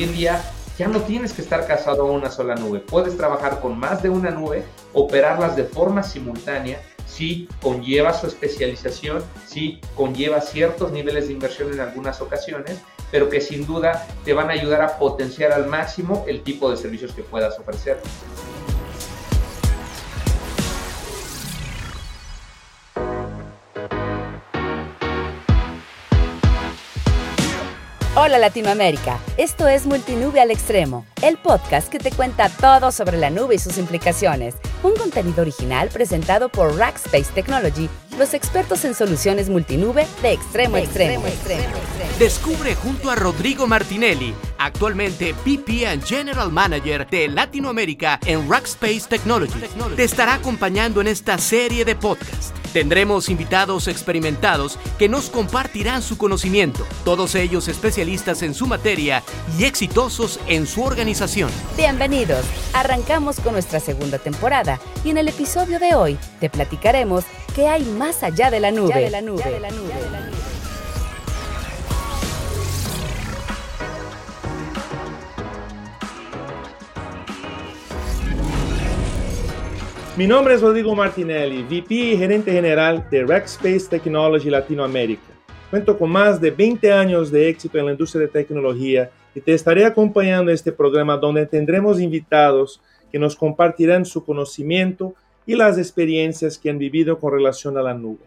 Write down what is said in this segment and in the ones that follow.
hoy en día ya no tienes que estar casado a una sola nube. Puedes trabajar con más de una nube, operarlas de forma simultánea sí conlleva su especialización, sí conlleva ciertos niveles de inversión en algunas ocasiones, pero que sin duda te van a ayudar a potenciar al máximo el tipo de servicios que puedas ofrecer. Hola Latinoamérica, esto es Multinube al Extremo, el podcast que te cuenta todo sobre la nube y sus implicaciones. Un contenido original presentado por Rackspace Technology, los expertos en soluciones multinube de extremo a extremo. Descubre junto a Rodrigo Martinelli, actualmente VP and General Manager de Latinoamérica en Rackspace Technology. Te estará acompañando en esta serie de podcasts Tendremos invitados experimentados que nos compartirán su conocimiento, todos ellos especialistas en su materia y exitosos en su organización. Bienvenidos, arrancamos con nuestra segunda temporada y en el episodio de hoy te platicaremos qué hay más allá de la nube. Mi nombre es Rodrigo Martinelli, VP y gerente general de Rackspace Technology Latinoamérica. Cuento con más de 20 años de éxito en la industria de tecnología y te estaré acompañando en este programa donde tendremos invitados que nos compartirán su conocimiento y las experiencias que han vivido con relación a la nube.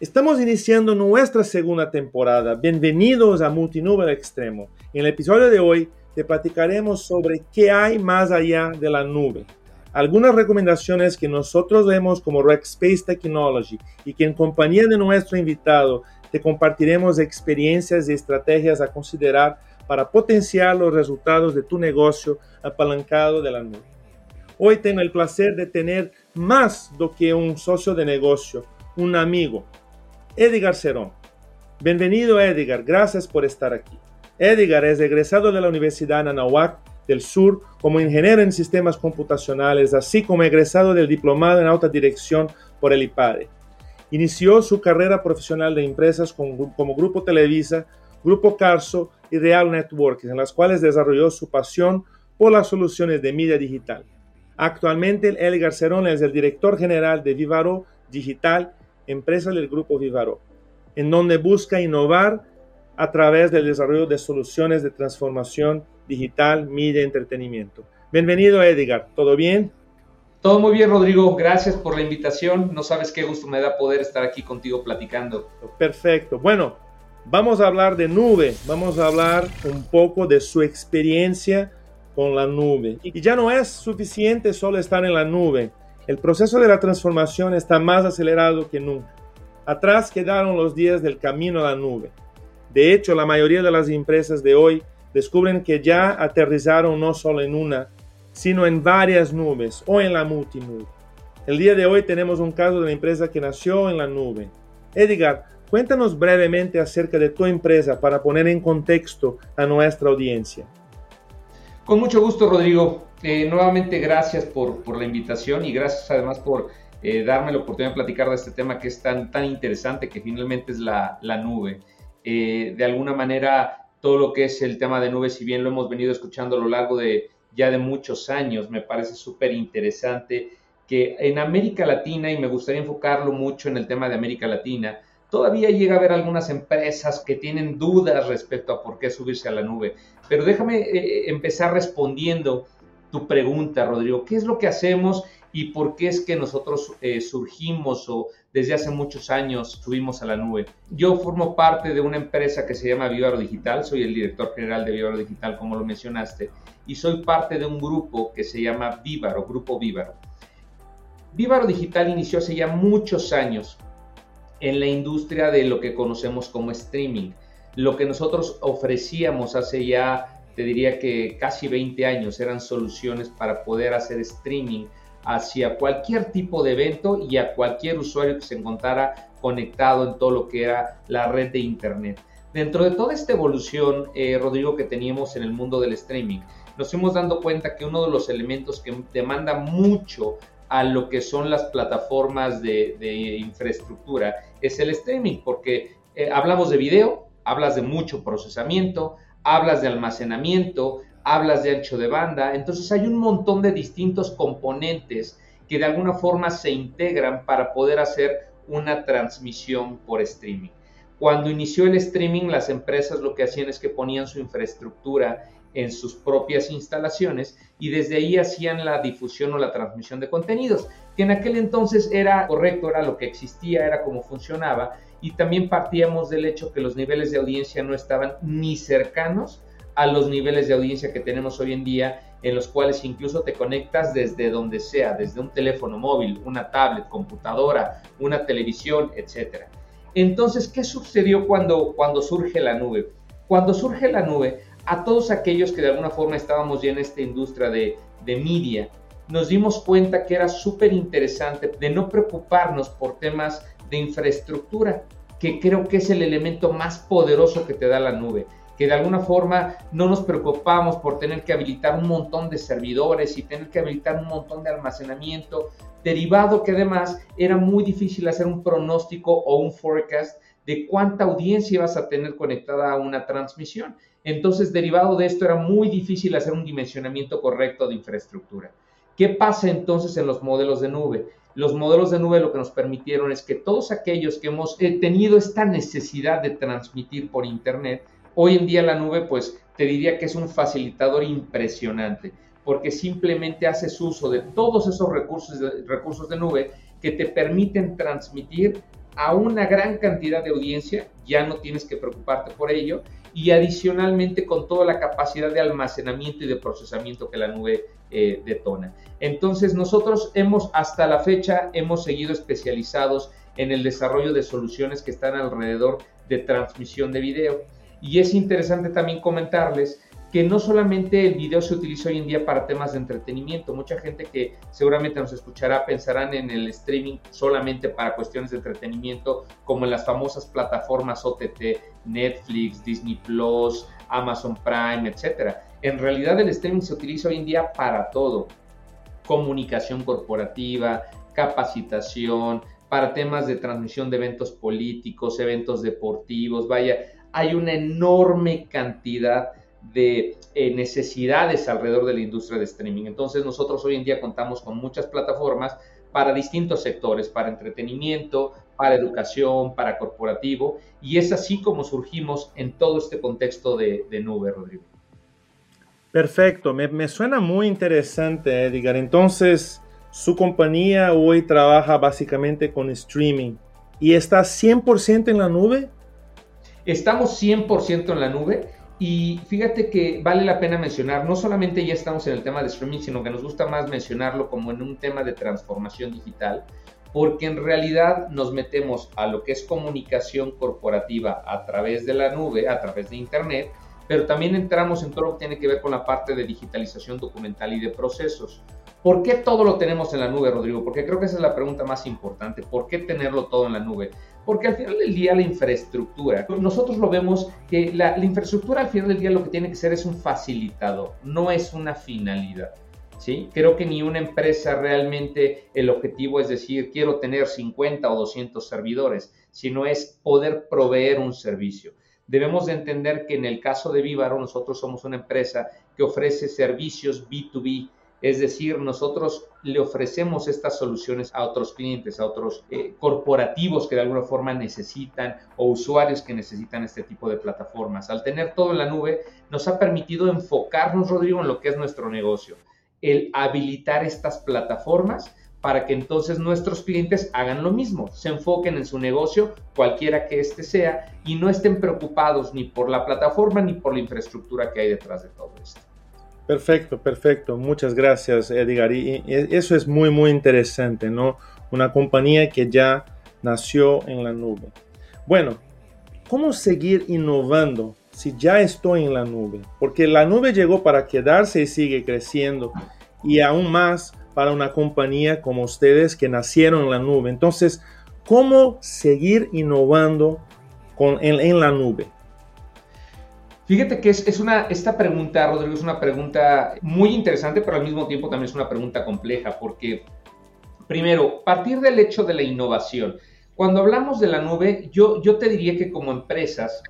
Estamos iniciando nuestra segunda temporada. Bienvenidos a Multinube Extremo. En el episodio de hoy te platicaremos sobre qué hay más allá de la nube algunas recomendaciones que nosotros vemos como Rackspace Technology y que en compañía de nuestro invitado te compartiremos experiencias y estrategias a considerar para potenciar los resultados de tu negocio apalancado de la nube. Hoy tengo el placer de tener más do que un socio de negocio, un amigo, Edgar Cerón. Bienvenido Edgar, gracias por estar aquí. Edgar es egresado de la Universidad Anahuac del Sur como ingeniero en sistemas computacionales, así como egresado del diplomado en alta dirección por el IPADE. Inició su carrera profesional de empresas como Grupo Televisa, Grupo Carso y Real Networks, en las cuales desarrolló su pasión por las soluciones de media digital. Actualmente, El Garcerón es el director general de Vivaro Digital, empresa del Grupo Vivaro, en donde busca innovar a través del desarrollo de soluciones de transformación digital, media, entretenimiento. Bienvenido Edgar, ¿todo bien? Todo muy bien, Rodrigo. Gracias por la invitación. No sabes qué gusto me da poder estar aquí contigo platicando. Perfecto. Bueno, vamos a hablar de nube. Vamos a hablar un poco de su experiencia con la nube. Y ya no es suficiente solo estar en la nube. El proceso de la transformación está más acelerado que nunca. Atrás quedaron los días del camino a la nube. De hecho, la mayoría de las empresas de hoy descubren que ya aterrizaron no solo en una, sino en varias nubes o en la multinube. El día de hoy tenemos un caso de una empresa que nació en la nube. Edgar, cuéntanos brevemente acerca de tu empresa para poner en contexto a nuestra audiencia. Con mucho gusto, Rodrigo. Eh, nuevamente gracias por, por, la invitación y gracias además por eh, darme la oportunidad de platicar de este tema que es tan, tan interesante que finalmente es la, la nube. Eh, de alguna manera todo lo que es el tema de nubes, si bien lo hemos venido escuchando a lo largo de ya de muchos años, me parece súper interesante que en América Latina, y me gustaría enfocarlo mucho en el tema de América Latina, todavía llega a haber algunas empresas que tienen dudas respecto a por qué subirse a la nube. Pero déjame eh, empezar respondiendo tu pregunta, Rodrigo. ¿Qué es lo que hacemos y por qué es que nosotros eh, surgimos o desde hace muchos años subimos a la nube. Yo formo parte de una empresa que se llama Vivaro Digital, soy el director general de Vivaro Digital, como lo mencionaste, y soy parte de un grupo que se llama Vivaro, Grupo Vivaro. Vivaro Digital inició hace ya muchos años en la industria de lo que conocemos como streaming. Lo que nosotros ofrecíamos hace ya, te diría que casi 20 años, eran soluciones para poder hacer streaming hacia cualquier tipo de evento y a cualquier usuario que se encontrara conectado en todo lo que era la red de Internet. Dentro de toda esta evolución, eh, Rodrigo, que teníamos en el mundo del streaming, nos fuimos dando cuenta que uno de los elementos que demanda mucho a lo que son las plataformas de, infraestructura es el streaming, porque eh, hablamos de video, hablas de mucho procesamiento, hablas de almacenamiento, hablas de ancho de banda, entonces hay un montón de distintos componentes que de alguna forma se integran para poder hacer una transmisión por streaming. Cuando inició el streaming, las empresas lo que hacían es que ponían su infraestructura en sus propias instalaciones y desde ahí hacían la difusión o la transmisión de contenidos, que en aquel entonces era correcto, era lo que existía, era como funcionaba y también partíamos del hecho que los niveles de audiencia no estaban ni cercanos a los niveles de audiencia que tenemos hoy en día, en los cuales incluso te conectas desde donde sea, desde un teléfono móvil, una tablet, computadora, una televisión, etc. Entonces, ¿qué sucedió cuando, cuando surge la nube? Cuando surge la nube, a todos aquellos que de alguna forma estábamos ya en esta industria de, de media, nos dimos cuenta que era súper interesante de no preocuparnos por temas de infraestructura, que creo que es el elemento más poderoso que te da la nube que de alguna forma no nos preocupamos por tener que habilitar un montón de servidores y tener que habilitar un montón de almacenamiento, derivado que además era muy difícil hacer un pronóstico o un forecast de cuánta audiencia ibas a tener conectada a una transmisión. Entonces, derivado de esto, era muy difícil hacer un dimensionamiento correcto de infraestructura. ¿Qué pasa entonces en los modelos de nube? Los modelos de nube lo que nos permitieron es que todos aquellos que hemos eh, tenido esta necesidad de transmitir por Internet, Hoy en día la nube, pues te diría que es un facilitador impresionante, porque simplemente haces uso de todos esos recursos de, recursos de nube que te permiten transmitir a una gran cantidad de audiencia, ya no tienes que preocuparte por ello, y adicionalmente con toda la capacidad de almacenamiento y de procesamiento que la nube eh, detona. Entonces nosotros hemos hasta la fecha hemos seguido especializados en el desarrollo de soluciones que están alrededor de transmisión de video. Y es interesante también comentarles que no solamente el video se utiliza hoy en día para temas de entretenimiento, mucha gente que seguramente nos escuchará pensarán en el streaming solamente para cuestiones de entretenimiento, como en las famosas plataformas OTT, Netflix, Disney Plus, Amazon Prime, etc. En realidad el streaming se utiliza hoy en día para todo, comunicación corporativa, capacitación, para temas de transmisión de eventos políticos, eventos deportivos, vaya, hay una enorme cantidad de eh, necesidades alrededor de la industria de streaming. Entonces nosotros hoy en día contamos con muchas plataformas para distintos sectores, para entretenimiento, para educación, para corporativo, y es así como surgimos en todo este contexto de, nube, Rodrigo. Perfecto, me, me, suena muy interesante, Edgar. Entonces, su compañía hoy trabaja básicamente con streaming y está 100% en la nube. Estamos 100% en la nube y fíjate que vale la pena mencionar, no solamente ya estamos en el tema de streaming, sino que nos gusta más mencionarlo como en un tema de transformación digital, porque en realidad nos metemos a lo que es comunicación corporativa a través de la nube, a través de Internet, pero también entramos en todo lo que tiene que ver con la parte de digitalización documental y de procesos. ¿Por qué todo lo tenemos en la nube, Rodrigo? Porque creo que esa es la pregunta más importante. ¿Por qué tenerlo todo en la nube? Porque al final del día la infraestructura, nosotros lo vemos que la, infraestructura al final del día lo que tiene que ser es un facilitador, no es una finalidad. ¿Sí? Creo que ni una empresa realmente el objetivo es decir, quiero tener 50 o 200 servidores, sino es poder proveer un servicio. Debemos de entender que en el caso de Vivaro nosotros somos una empresa que ofrece servicios B2B, es decir, nosotros le ofrecemos estas soluciones a otros clientes, a otros eh, corporativos que de alguna forma necesitan o usuarios que necesitan este tipo de plataformas. Al tener todo en la nube, nos ha permitido enfocarnos, Rodrigo, en lo que es nuestro negocio, el habilitar estas plataformas para que entonces nuestros clientes hagan lo mismo, se enfoquen en su negocio, cualquiera que éste sea, y no estén preocupados ni por la plataforma ni por la infraestructura que hay detrás de todo esto. Perfecto, perfecto. Muchas gracias, Edgar. Y eso es muy, muy interesante, ¿no? Una compañía que ya nació en la nube. Bueno, ¿cómo seguir innovando si ya estoy en la nube? Porque la nube llegó para quedarse y sigue creciendo. Y aún más para una compañía como ustedes que nacieron en la nube. Entonces, ¿cómo seguir innovando con, en la nube? Fíjate que es, una, esta pregunta, Rodrigo, es una pregunta muy interesante, pero al mismo tiempo también es una pregunta compleja, porque primero, partir del hecho de la innovación. Cuando hablamos de la nube, yo, yo te diría que como empresas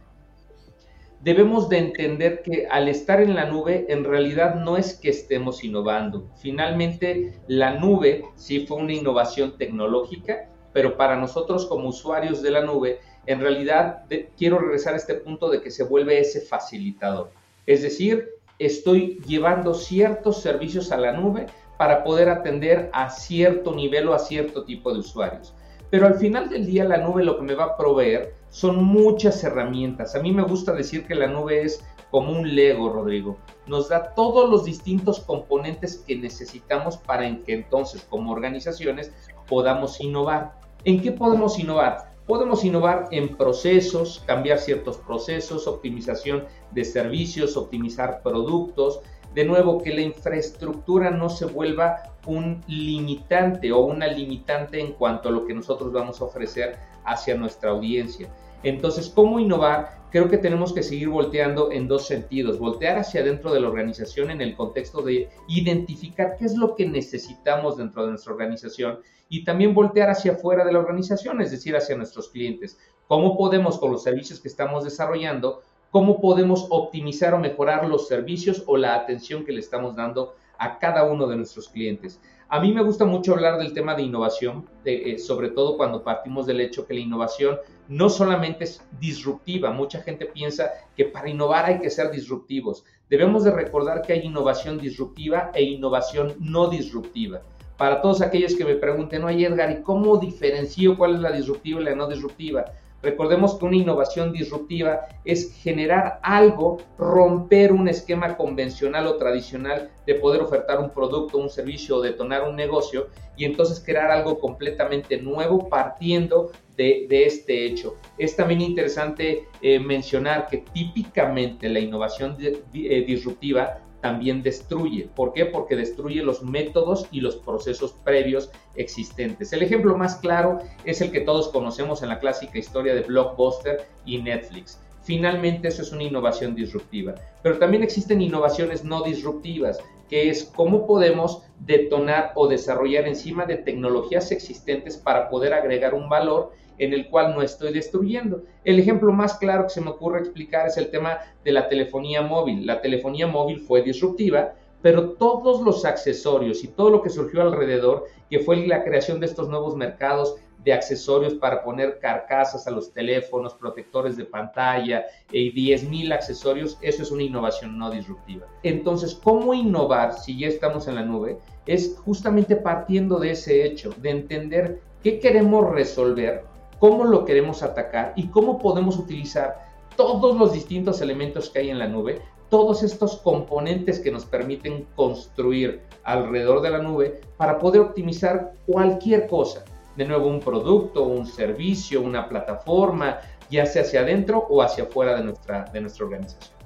debemos de entender que al estar en la nube, en realidad no es que estemos innovando. Finalmente, la nube sí fue una innovación tecnológica, pero para nosotros como usuarios de la nube, en realidad quiero regresar a este punto de que se vuelve ese facilitador. Es decir, estoy llevando ciertos servicios a la nube para poder atender a cierto nivel o a cierto tipo de usuarios. Pero al final del día la nube lo que me va a proveer son muchas herramientas. A mí me gusta decir que la nube es como un Lego, Rodrigo. Nos da todos los distintos componentes que necesitamos para que entonces como organizaciones podamos innovar. ¿En qué podemos innovar? Podemos innovar en procesos, cambiar ciertos procesos, optimización de servicios, optimizar productos. De nuevo, que la infraestructura no se vuelva un limitante o una limitante en cuanto a lo que nosotros vamos a ofrecer hacia nuestra audiencia. Entonces, ¿cómo innovar? Creo que tenemos que seguir volteando en dos sentidos. Voltear hacia dentro de la organización en el contexto de identificar qué es lo que necesitamos dentro de nuestra organización y también voltear hacia afuera de la organización, es decir, hacia nuestros clientes. ¿Cómo podemos, con los servicios que estamos desarrollando, cómo podemos optimizar o mejorar los servicios o la atención que le estamos dando a cada uno de nuestros clientes? A mí me gusta mucho hablar del tema de innovación, eh, sobre todo cuando partimos del hecho que la innovación no solamente es disruptiva, mucha gente piensa que para innovar hay que ser disruptivos. Debemos de recordar que hay innovación disruptiva e innovación no disruptiva para todos aquellos que me pregunten, oye Edgar, ¿y cómo diferencio cuál es la disruptiva y la no disruptiva? Recordemos que una innovación disruptiva es generar algo, romper un esquema convencional o tradicional de poder ofertar un producto, un servicio o detonar un negocio y entonces crear algo completamente nuevo partiendo de, este hecho. Es también interesante eh, mencionar que típicamente la innovación eh, disruptiva también destruye. ¿Por qué? Porque destruye los métodos y los procesos previos existentes. El ejemplo más claro es el que todos conocemos en la clásica historia de Blockbuster y Netflix. Finalmente eso es una innovación disruptiva. Pero también existen innovaciones no disruptivas, que es cómo podemos detonar o desarrollar encima de tecnologías existentes para poder agregar un valor en el cual no estoy destruyendo. El ejemplo más claro que se me ocurre explicar es el tema de la telefonía móvil. La telefonía móvil fue disruptiva, pero todos los accesorios y todo lo que surgió alrededor, que fue la creación de estos nuevos mercados de accesorios para poner carcasas a los teléfonos, protectores de pantalla y 10.000 accesorios, eso es una innovación no disruptiva. Entonces, ¿cómo innovar si ya estamos en la nube? Es justamente partiendo de ese hecho, de entender qué queremos resolver cómo lo queremos atacar y cómo podemos utilizar todos los distintos elementos que hay en la nube, todos estos componentes que nos permiten construir alrededor de la nube para poder optimizar cualquier cosa. De nuevo, un producto, un servicio, una plataforma, ya sea hacia adentro o hacia afuera de nuestra, de nuestra organización.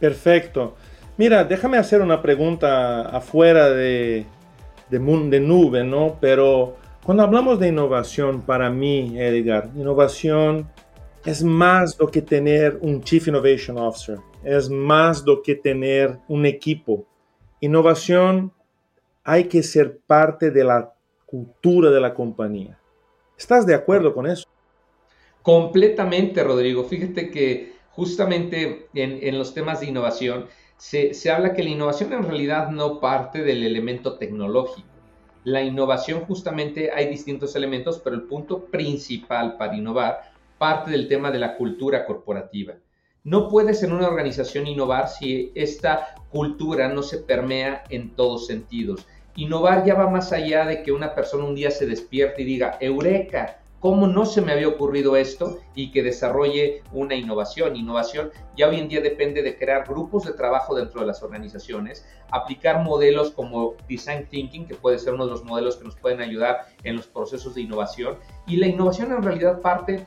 Perfecto. Mira, déjame hacer una pregunta afuera de, de, de nube, ¿no? Pero cuando hablamos de innovación, para mí, Edgar, innovación es más do que tener un Chief Innovation Officer, es más do que tener un equipo. Innovación hay que ser parte de la cultura de la compañía. ¿Estás de acuerdo con eso? Completamente, Rodrigo. Fíjate que justamente en, los temas de innovación se, se habla que la innovación en realidad no parte del elemento tecnológico la innovación justamente hay distintos elementos, pero el punto principal para innovar parte del tema de la cultura corporativa. No puedes en una organización innovar si esta cultura no se permea en todos sentidos. Innovar ya va más allá de que una persona un día se despierte y diga, Eureka, cómo no se me había ocurrido esto y que desarrolle una innovación. Innovación ya hoy en día depende de crear grupos de trabajo dentro de las organizaciones, aplicar modelos como design thinking, que puede ser uno de los modelos que nos pueden ayudar en los procesos de innovación. Y la innovación en realidad parte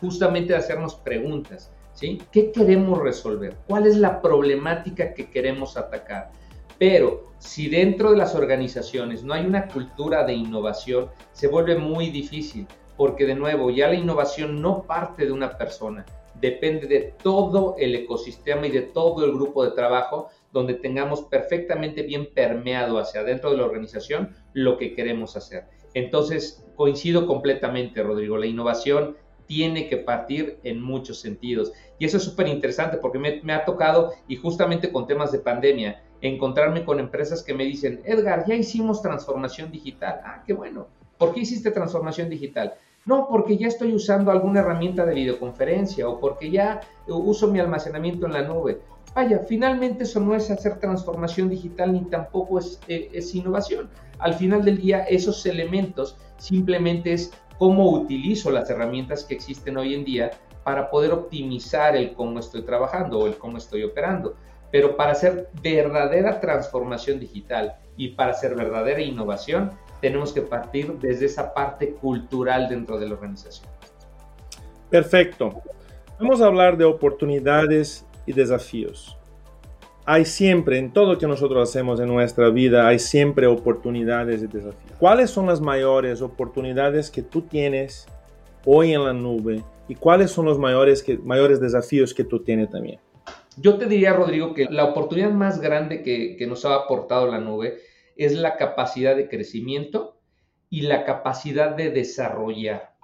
justamente de hacernos preguntas. ¿sí? ¿Qué queremos resolver? ¿Cuál es la problemática que queremos atacar? Pero si dentro de las organizaciones no hay una cultura de innovación, se vuelve muy difícil porque de nuevo ya la innovación no parte de una persona, depende de todo el ecosistema y de todo el grupo de trabajo donde tengamos perfectamente bien permeado hacia adentro de la organización lo que queremos hacer. Entonces, coincido completamente, Rodrigo, la innovación tiene que partir en muchos sentidos. Y eso es súper interesante porque me, me, ha tocado, y justamente con temas de pandemia, encontrarme con empresas que me dicen, Edgar, ya hicimos transformación digital. Ah, qué bueno. ¿Por qué hiciste transformación digital? No, porque ya estoy usando alguna herramienta de videoconferencia o porque ya uso mi almacenamiento en la nube. Vaya, finalmente eso no es hacer transformación digital ni tampoco es, eh, es innovación. Al final del día, esos elementos simplemente es cómo utilizo las herramientas que existen hoy en día para poder optimizar el cómo estoy trabajando o el cómo estoy operando. Pero para hacer verdadera transformación digital y para hacer verdadera innovación, tenemos que partir desde esa parte cultural dentro de la organización. Perfecto. Vamos a hablar de oportunidades y desafíos. Hay siempre, en todo lo que nosotros hacemos en nuestra vida, hay siempre oportunidades y desafíos. ¿Cuáles son las mayores oportunidades que tú tienes hoy en la nube y cuáles son los mayores, que, mayores desafíos que tú tienes también? Yo te diría, Rodrigo, que la oportunidad más grande que, que nos ha aportado la nube es la capacidad de crecimiento y la capacidad de desarrollar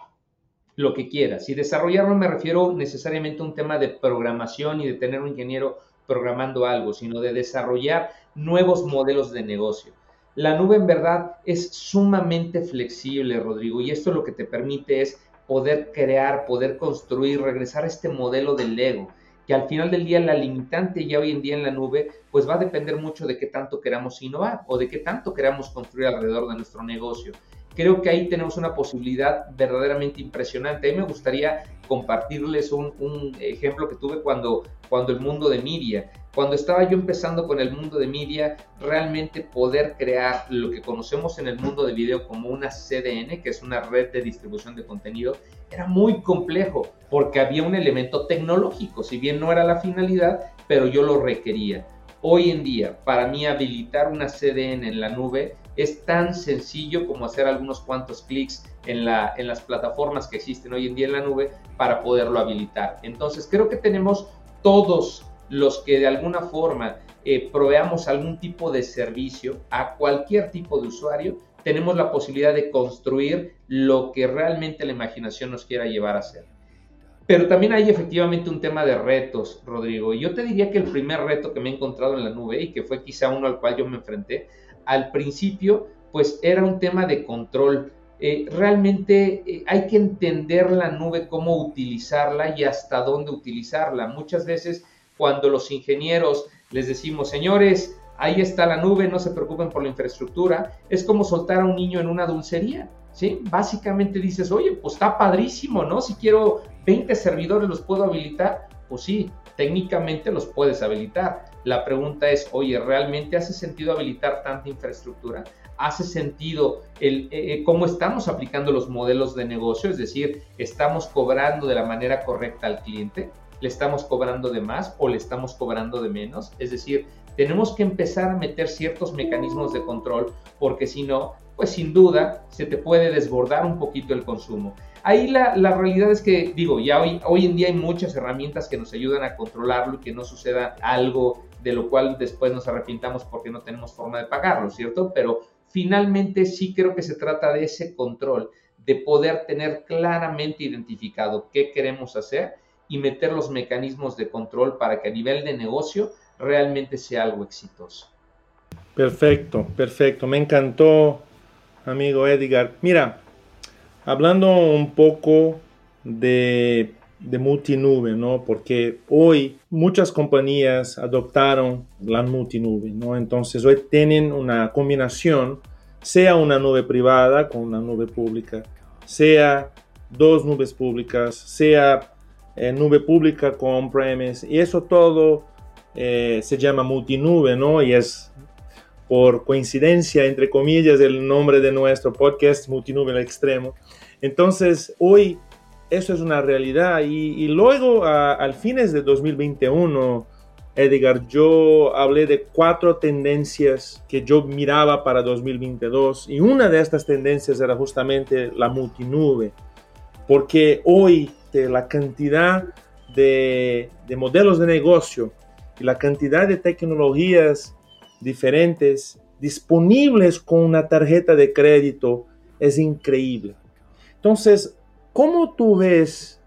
lo que quieras. Y desarrollar no me refiero necesariamente a un tema de programación y de tener un ingeniero programando algo, sino de desarrollar nuevos modelos de negocio. La nube en verdad es sumamente flexible, Rodrigo, y esto lo que te permite es poder crear, poder construir, regresar a este modelo del Lego, que al final del día la limitante ya hoy en día en la nube, pues va a depender mucho de qué tanto queramos innovar o de qué tanto queramos construir alrededor de nuestro negocio creo que ahí tenemos una posibilidad verdaderamente impresionante. A mí me gustaría compartirles un, ejemplo que tuve cuando, cuando el mundo de media, cuando estaba yo empezando con el mundo de media, realmente poder crear lo que conocemos en el mundo de video como una CDN, que es una red de distribución de contenido, era muy complejo porque había un elemento tecnológico, si bien no era la finalidad, pero yo lo requería. Hoy en día, para mí habilitar una CDN en la nube es tan sencillo como hacer algunos cuantos clics en, la, en las plataformas que existen hoy en día en la nube para poderlo habilitar. Entonces creo que tenemos todos los que de alguna forma eh, proveamos algún tipo de servicio a cualquier tipo de usuario, tenemos la posibilidad de construir lo que realmente la imaginación nos quiera llevar a hacer. Pero también hay efectivamente un tema de retos, Rodrigo. Yo te diría que el primer reto que me he encontrado en la nube y que fue quizá uno al cual yo me enfrenté, al principio, pues era un tema de control. Eh, realmente eh, hay que entender la nube, cómo utilizarla y hasta dónde utilizarla. Muchas veces cuando los ingenieros les decimos, señores, ahí está la nube, no se preocupen por la infraestructura, es como soltar a un niño en una dulcería. ¿Sí? Básicamente dices, oye, pues está padrísimo, ¿no? Si quiero 20 servidores, ¿los puedo habilitar? Pues sí, técnicamente los puedes habilitar. La pregunta es, oye, ¿realmente hace sentido habilitar tanta infraestructura? ¿Hace sentido el, eh, eh, cómo estamos aplicando los modelos de negocio? Es decir, ¿estamos cobrando de la manera correcta al cliente? ¿Le estamos cobrando de más o le estamos cobrando de menos? Es decir, tenemos que empezar a meter ciertos mecanismos de control porque si no, pues sin duda se te puede desbordar un poquito el consumo. Ahí la, la, realidad es que, digo, ya hoy, hoy en día hay muchas herramientas que nos ayudan a controlarlo y que no suceda algo de lo cual después nos arrepintamos porque no tenemos forma de pagarlo, ¿cierto? Pero finalmente sí creo que se trata de ese control, de poder tener claramente identificado qué queremos hacer y meter los mecanismos de control para que a nivel de negocio realmente sea algo exitoso. Perfecto, perfecto. Me encantó, amigo Edgar. Mira, hablando un poco de de multinube, ¿no? Porque hoy muchas compañías adoptaron la multinube, ¿no? Entonces hoy tienen una combinación, sea una nube privada con una nube pública, sea dos nubes públicas, sea eh, nube pública con on-premise, y eso todo eh, se llama multinube, ¿no? Y es por coincidencia, entre comillas, el nombre de nuestro podcast, Multinube al Extremo. Entonces, hoy eso es una realidad. Y, luego, al fines de 2021, Edgar, yo hablé de cuatro tendencias que yo miraba para 2022 y una de estas tendencias era justamente la multinube, porque hoy la cantidad de, de modelos de negocio y la cantidad de tecnologías diferentes disponibles con una tarjeta de crédito es increíble. Entonces, ¿cómo tú ves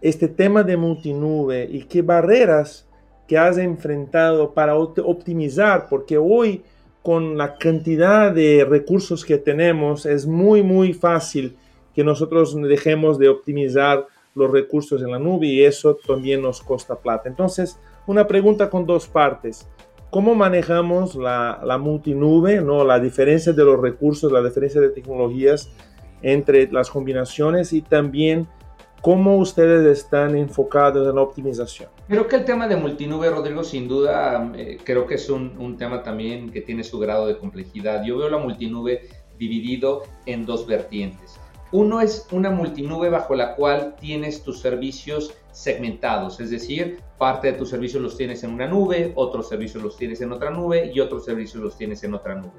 este tema de multinube y qué barreras que has enfrentado para optimizar? Porque hoy con la cantidad de recursos que tenemos es muy, muy fácil que nosotros dejemos de optimizar los recursos en la nube y eso también nos costa plata. Entonces, una pregunta con dos partes. ¿Cómo manejamos la, la multinube, ¿no? la diferencia de los recursos, la diferencia de tecnologías entre las combinaciones y también cómo ustedes están enfocados en la optimización? Creo que el tema de multinube, Rodrigo, sin duda, eh, creo que es un, un tema también que tiene su grado de complejidad. Yo veo la multinube dividido en dos vertientes. Uno es una multinube bajo la cual tienes tus servicios segmentados, es decir, parte de tus servicios los tienes en una nube, otros servicios los tienes en otra nube y otros servicios los tienes en otra nube.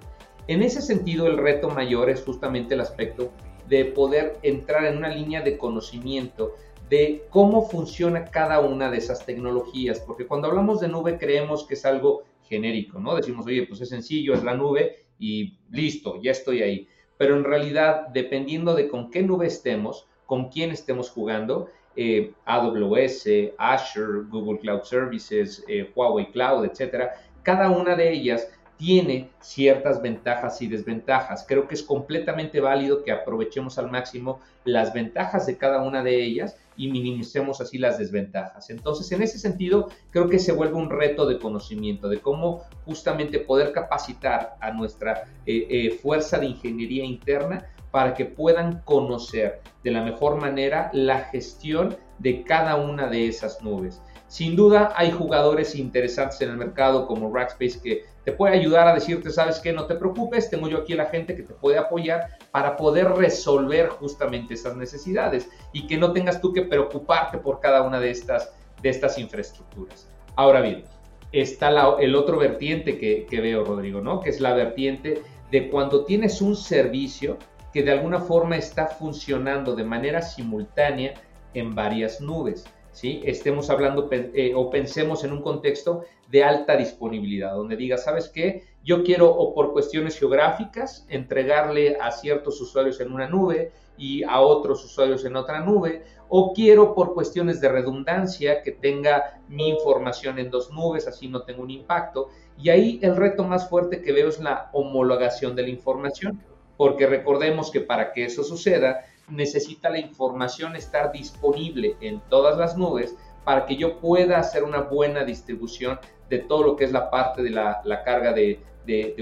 En ese sentido, el reto mayor es justamente el aspecto de poder entrar en una línea de conocimiento de cómo funciona cada una de esas tecnologías, porque cuando hablamos de nube creemos que es algo genérico, ¿no? Decimos, oye, pues es sencillo, es la nube y listo, ya estoy ahí pero en realidad, dependiendo de con qué nube estemos, con quién estemos jugando, eh, AWS, Azure, Google Cloud Services, eh, Huawei Cloud, etcétera, cada una de ellas tiene ciertas ventajas y desventajas. Creo que es completamente válido que aprovechemos al máximo las ventajas de cada una de ellas y minimicemos así las desventajas. Entonces, en ese sentido, creo que se vuelve un reto de conocimiento, de cómo justamente poder capacitar a nuestra eh, eh, fuerza de ingeniería interna para que puedan conocer de la mejor manera la gestión de cada una de esas nubes. Sin duda hay jugadores interesantes en el mercado como Rackspace que te puede ayudar a decirte, sabes que no te preocupes, tengo yo aquí la gente que te puede apoyar para poder resolver justamente esas necesidades y que no tengas tú que preocuparte por cada una de estas, de estas infraestructuras. Ahora bien, está el otro vertiente que, que veo, Rodrigo, ¿no? Que es la vertiente de cuando tienes un servicio que de alguna forma está funcionando de manera simultánea en varias nubes. ¿Sí? estemos hablando eh, o pensemos en un contexto de alta disponibilidad, donde diga, ¿sabes qué? Yo quiero o por cuestiones geográficas entregarle a ciertos usuarios en una nube y a otros usuarios en otra nube, o quiero por cuestiones de redundancia que tenga mi información en dos nubes, así no tengo un impacto. Y ahí el reto más fuerte que veo es la homologación de la información, porque recordemos que para que eso suceda, necesita la información estar disponible en todas las nubes para que yo pueda hacer una buena distribución de todo lo que es la parte de la, carga de,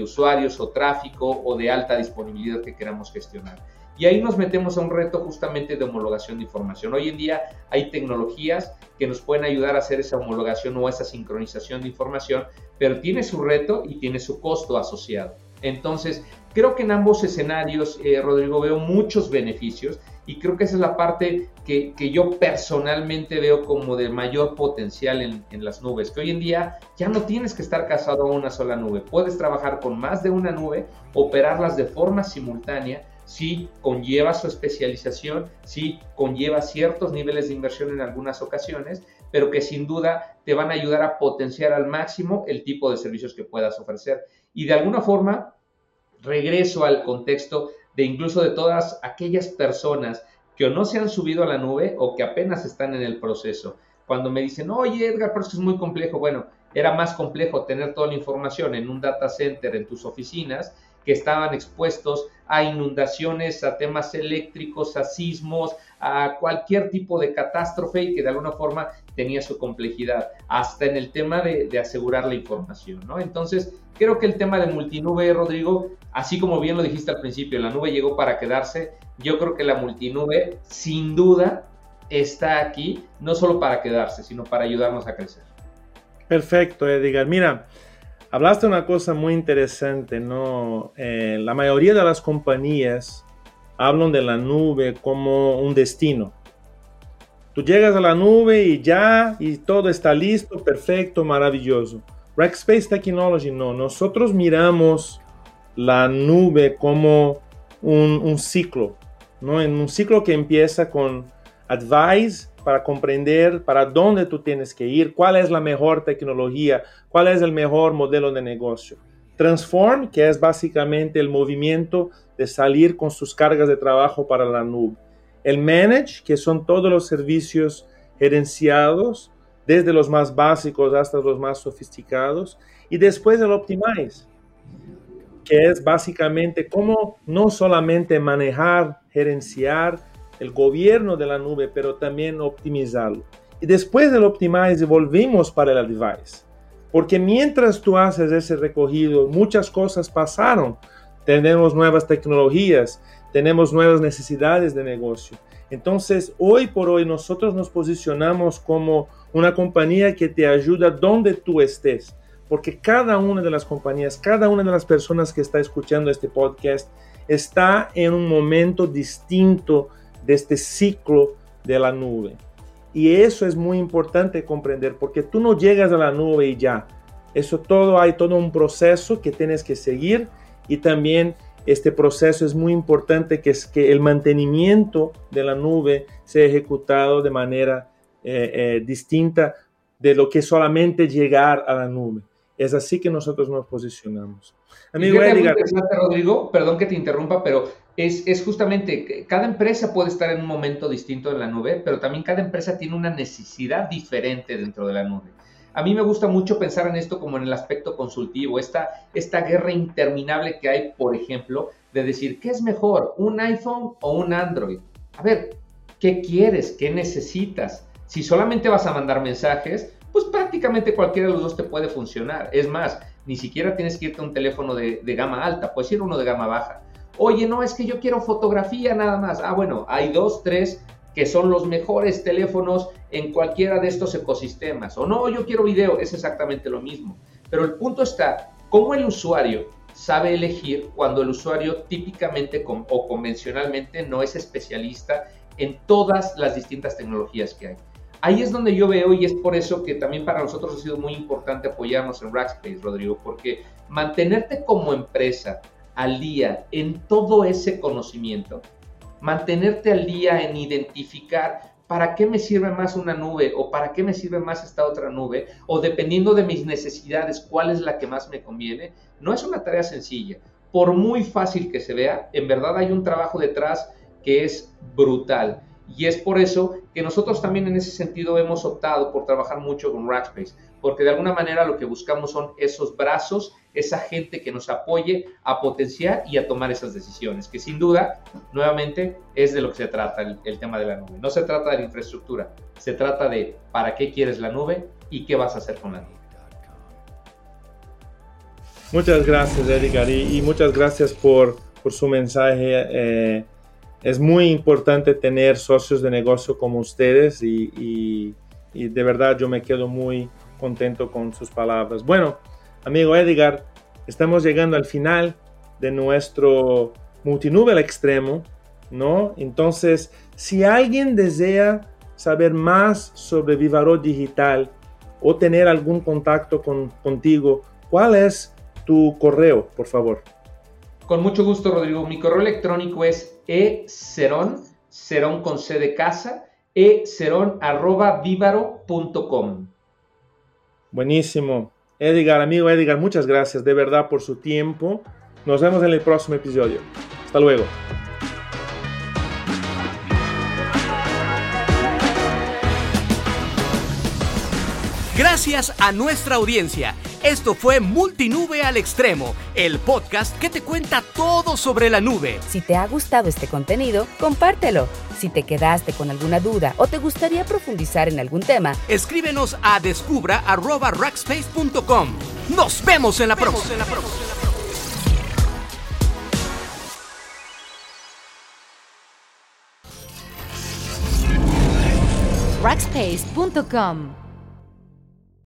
usuarios o tráfico o de alta disponibilidad que queramos gestionar. Y ahí nos metemos a un reto justamente de homologación de información. Hoy en día hay tecnologías que nos pueden ayudar a hacer esa homologación o esa sincronización de información, pero tiene su reto y tiene su costo asociado. Entonces, Creo que en ambos escenarios, eh, Rodrigo, veo muchos beneficios y creo que esa es la parte que, yo personalmente veo como de mayor potencial en, en, las nubes, que hoy en día ya no tienes que estar casado a una sola nube, puedes trabajar con más de una nube, operarlas de forma simultánea, si conlleva su especialización, si conlleva ciertos niveles de inversión en algunas ocasiones, pero que sin duda te van a ayudar a potenciar al máximo el tipo de servicios que puedas ofrecer. Y de alguna forma, regreso al contexto de incluso de todas aquellas personas que o no se han subido a la nube o que apenas están en el proceso. Cuando me dicen, oye Edgar, pero es que es muy complejo, bueno, era más complejo tener toda la información en un data center en tus oficinas que estaban expuestos a inundaciones, a temas eléctricos, a sismos, a cualquier tipo de catástrofe y que de alguna forma tenía su complejidad, hasta en el tema de, de asegurar la información, ¿no? Entonces, creo que el tema de multinube, Rodrigo, así como bien lo dijiste al principio, la nube llegó para quedarse, yo creo que la multinube, sin duda, está aquí, no solo para quedarse, sino para ayudarnos a crecer. Perfecto, Edgar. Mira, hablaste una cosa muy interesante, ¿no? Eh, la mayoría de las compañías hablan de la nube como un destino. Tú llegas a la nube y ya, y todo está listo, perfecto, maravilloso. Rackspace Technology no, nosotros miramos la nube como un, ciclo, ¿no? En un ciclo que empieza con advice para comprender para dónde tú tienes que ir, cuál es la mejor tecnología, cuál es el mejor modelo de negocio. Transform, que es básicamente el movimiento de salir con sus cargas de trabajo para la nube. el Manage, que son todos los servicios gerenciados, desde los más básicos hasta los más sofisticados, y después el Optimize, que es básicamente cómo no solamente manejar, gerenciar el gobierno de la nube, pero también optimizarlo. Y después del Optimize volvimos para el device. Porque mientras tú haces ese recogido, muchas cosas pasaron. Tenemos nuevas tecnologías, tenemos nuevas necesidades de negocio. Entonces, hoy por hoy nosotros nos posicionamos como una compañía que te ayuda donde tú estés, porque cada una de las compañías, cada una de las personas que está escuchando este podcast está en un momento distinto de este ciclo de la nube. Y eso es muy importante comprender, porque tú no llegas a la nube y ya. Eso todo hay todo un proceso que tienes que seguir y también este proceso es muy importante que es que el mantenimiento de la nube sea ejecutado de manera eh, eh, distinta de lo que solamente llegar a la nube. Es así que nosotros nos posicionamos. Amigo Edgar. Rodrigo, perdón que te interrumpa, pero es, es justamente, cada empresa puede estar en un momento distinto en la nube, pero también cada empresa tiene una necesidad diferente dentro de la nube. A mí me gusta mucho pensar en esto como en el aspecto consultivo, esta, esta guerra interminable que hay, por ejemplo, de decir, ¿qué es mejor, un iPhone o un Android? A ver, ¿qué quieres? ¿Qué necesitas? Si solamente vas a mandar mensajes, pues prácticamente cualquiera de los dos te puede funcionar. Es más, ni siquiera tienes que irte a un teléfono de, de gama alta, puedes ir uno de gama baja. Oye, no, es que yo quiero fotografía nada más. Ah, bueno, hay dos, tres que son los mejores teléfonos en cualquiera de estos ecosistemas. O no, yo quiero video, es exactamente lo mismo. Pero el punto está, ¿cómo el usuario sabe elegir cuando el usuario típicamente o convencionalmente no es especialista en todas las distintas tecnologías que hay? Ahí es donde yo veo y es por eso que también para nosotros ha sido muy importante apoyarnos en Rackspace, Rodrigo, porque mantenerte como empresa al día en todo ese conocimiento mantenerte al día en identificar para qué me sirve más una nube o para qué me sirve más esta otra nube o dependiendo de mis necesidades cuál es la que más me conviene, no es una tarea sencilla. Por muy fácil que se vea, en verdad hay un trabajo detrás que es brutal. Y es por eso que nosotros también en ese sentido hemos optado por trabajar mucho con Rackspace, porque de alguna manera lo que buscamos son esos brazos esa gente que nos apoye a potenciar y a tomar esas decisiones, que sin duda, nuevamente, es de lo que se trata el, tema de la nube. No se trata de la infraestructura, se trata de para qué quieres la nube y qué vas a hacer con la nube. Muchas gracias, Edgar, y, muchas gracias por, por su mensaje. Eh, es muy importante tener socios de negocio como ustedes y, de verdad yo me quedo muy contento con sus palabras. Bueno, Amigo Edgar, estamos llegando al final de nuestro multinube al extremo, ¿no? Entonces, si alguien desea saber más sobre Vivaro Digital o tener algún contacto con, contigo, ¿cuál es tu correo, por favor? Con mucho gusto, Rodrigo. Mi correo electrónico es e-cerón, cerón con C de casa, e arroba vivaro.com. Buenísimo. Edgar, amigo Edgar, muchas gracias de verdad por su tiempo. Nos vemos en el próximo episodio. Hasta luego. Gracias a nuestra audiencia. Esto fue Multinube al Extremo, el podcast que te cuenta todo sobre la nube. Si te ha gustado este contenido, compártelo. Si te quedaste con alguna duda o te gustaría profundizar en algún tema, escríbenos a descubra.rackspace.com. Nos vemos en la próxima. Rackspace.com